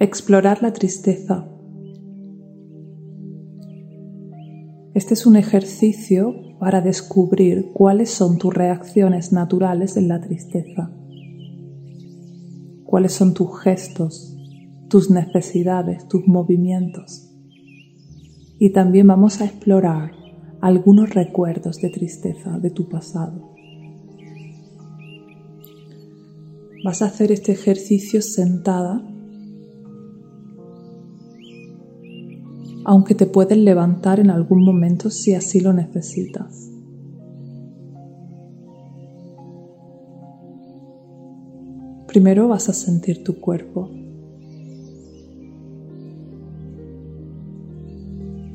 Explorar la tristeza. Este es un ejercicio para descubrir cuáles son tus reacciones naturales en la tristeza, cuáles son tus gestos, tus necesidades, tus movimientos. Y también vamos a explorar algunos recuerdos de tristeza de tu pasado. Vas a hacer este ejercicio sentada aunque te puedes levantar en algún momento si así lo necesitas. Primero vas a sentir tu cuerpo,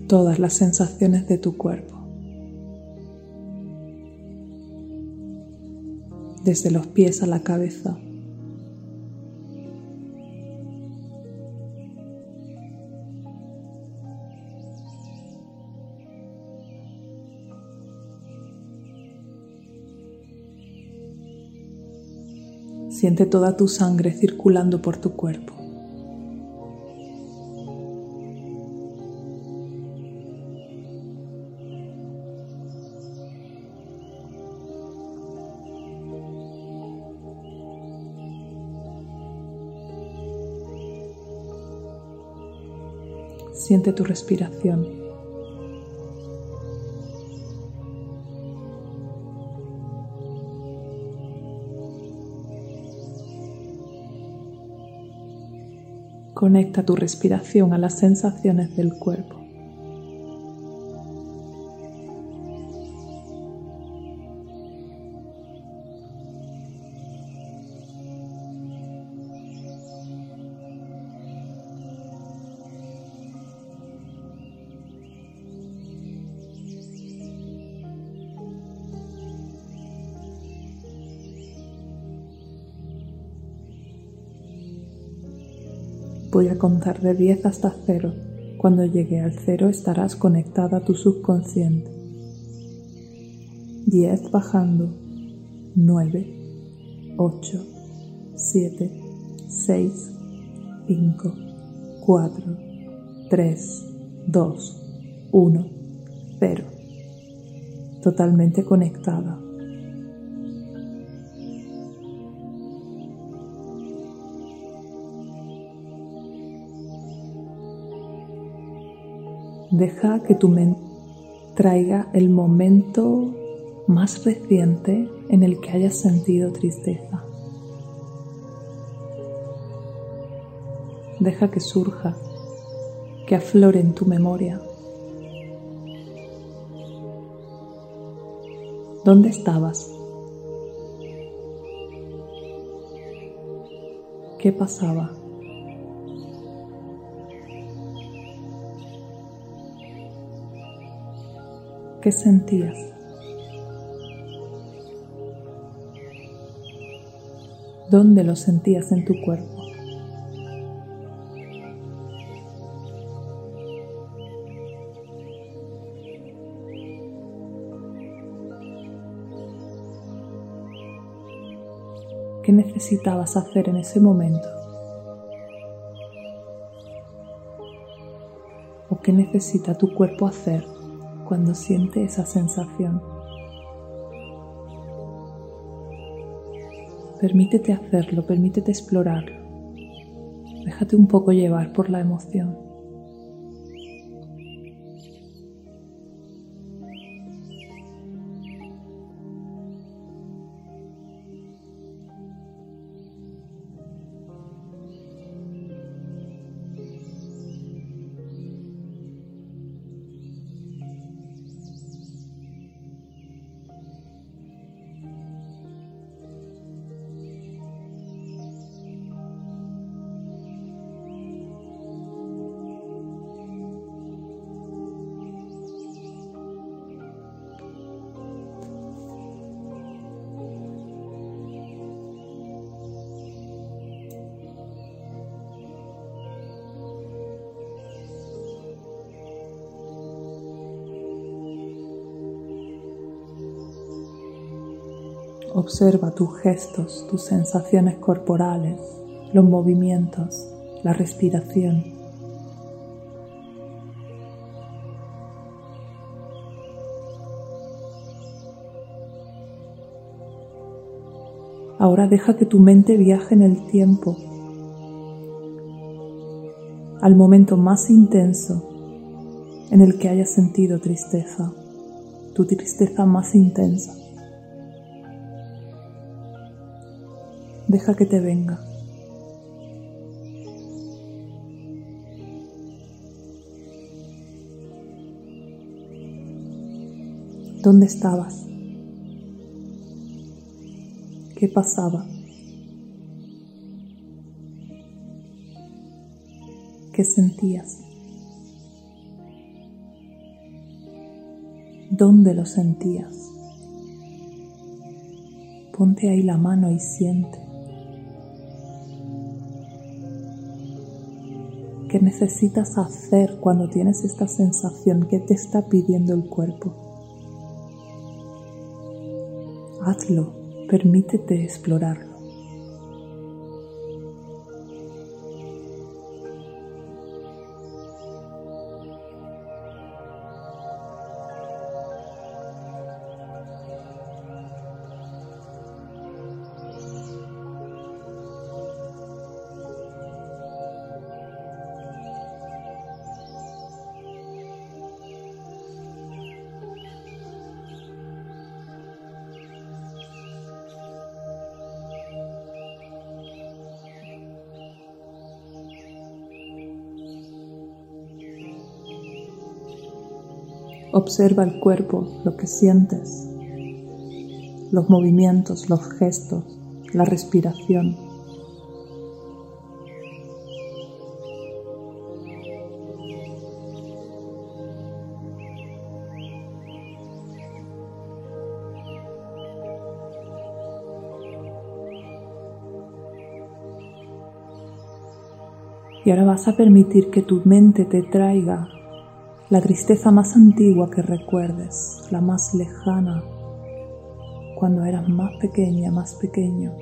todas las sensaciones de tu cuerpo, desde los pies a la cabeza. Siente toda tu sangre circulando por tu cuerpo. Siente tu respiración. Conecta tu respiración a las sensaciones del cuerpo. Voy a contar de 10 hasta 0. Cuando llegue al 0 estarás conectada a tu subconsciente. 10 bajando. 9, 8, 7, 6, 5, 4, 3, 2, 1, 0. Totalmente conectada. Deja que tu mente traiga el momento más reciente en el que hayas sentido tristeza. Deja que surja, que aflore en tu memoria. ¿Dónde estabas? ¿Qué pasaba? ¿Qué sentías? ¿Dónde lo sentías en tu cuerpo? ¿Qué necesitabas hacer en ese momento? ¿O qué necesita tu cuerpo hacer cuando siente esa sensación. Permítete hacerlo, permítete explorarlo. Déjate un poco llevar por la emoción. Observa tus gestos, tus sensaciones corporales, los movimientos la respiración. Ahora deja que tu mente viaje en el tiempo al momento más intenso en el que hayas sentido tristeza, tu tristeza más intensa. Deja que te venga. ¿Dónde estabas? ¿Qué pasaba? ¿Qué sentías? ¿Dónde lo sentías? Ponte ahí la mano y siente. Necesitas hacer cuando tienes esta sensación? ¿Qué te está pidiendo el cuerpo? Hazlo, permítete explorarlo. Observa el cuerpo, lo que sientes, los movimientos, los gestos, la respiración. Y ahora vas a permitir que tu mente te traiga la tristeza más antigua que recuerdes, la más lejana, cuando eras más pequeña, más pequeño.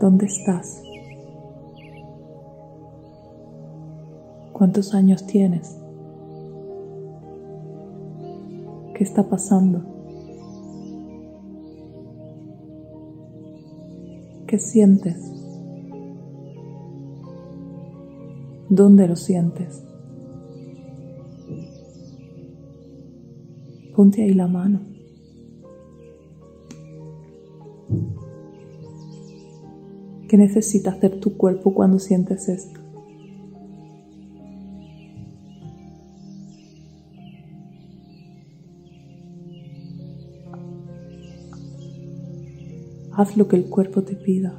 ¿Dónde estás? ¿Cuántos años tienes? ¿Qué está pasando? ¿Qué sientes? ¿Dónde lo sientes? Ponte ahí la mano. ¿Qué necesita hacer tu cuerpo cuando sientes esto? Haz lo que el cuerpo te pida.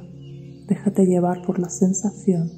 Déjate llevar por la sensación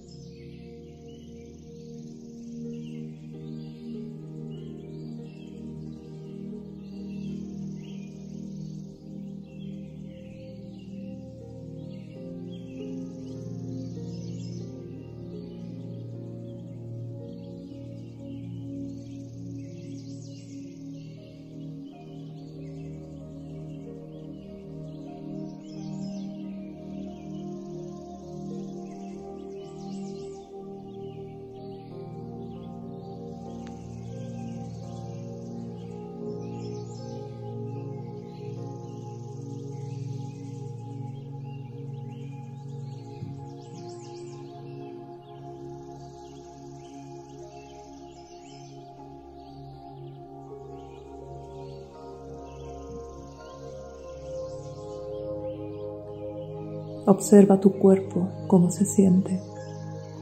Observa tu cuerpo, cómo se siente,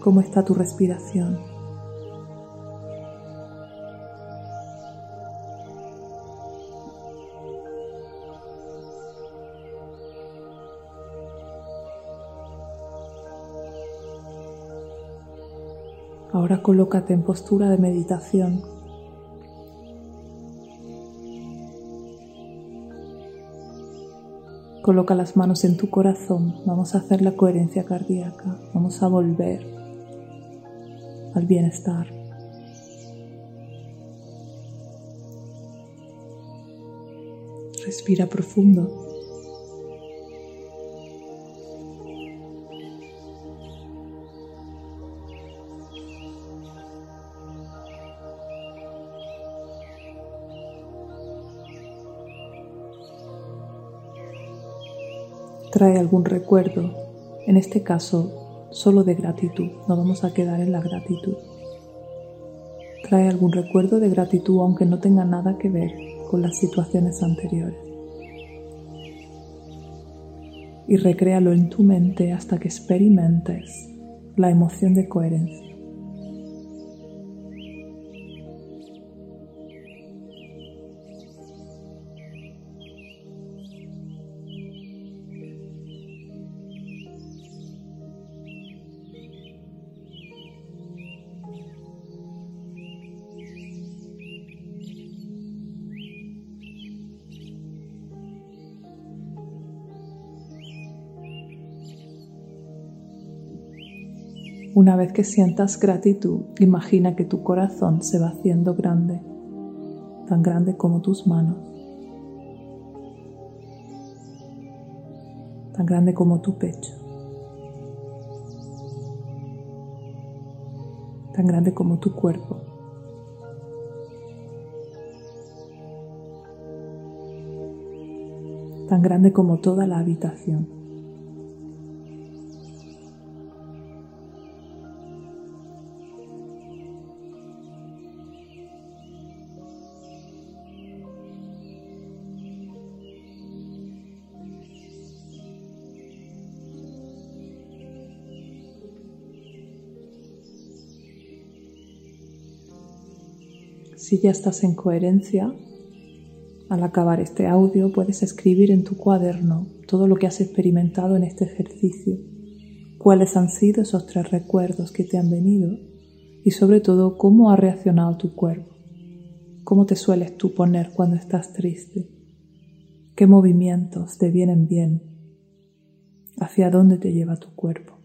cómo está tu respiración. Ahora colócate en postura de meditación Coloca las manos en tu corazón. Vamos a hacer la coherencia cardíaca. Vamos a volver al bienestar. Respira profundo. Trae algún recuerdo, en este caso solo de gratitud, no vamos a quedar en la gratitud. Trae algún recuerdo de gratitud aunque no tenga nada que ver con las situaciones anteriores. Y recréalo en tu mente hasta que experimentes la emoción de coherencia. Una vez que sientas gratitud, imagina que tu corazón se va haciendo grande, tan grande como tus manos, tan grande como tu pecho, tan grande como tu cuerpo. tan grande como toda la habitación. Si ya estás en coherencia, al acabar este audio puedes escribir en tu cuaderno todo lo que has experimentado en este ejercicio, cuáles han sido esos tres recuerdos que te han venido y sobre todo cómo ha reaccionado tu cuerpo, cómo te sueles tú poner cuando estás triste, qué movimientos te vienen bien, hacia dónde te lleva tu cuerpo.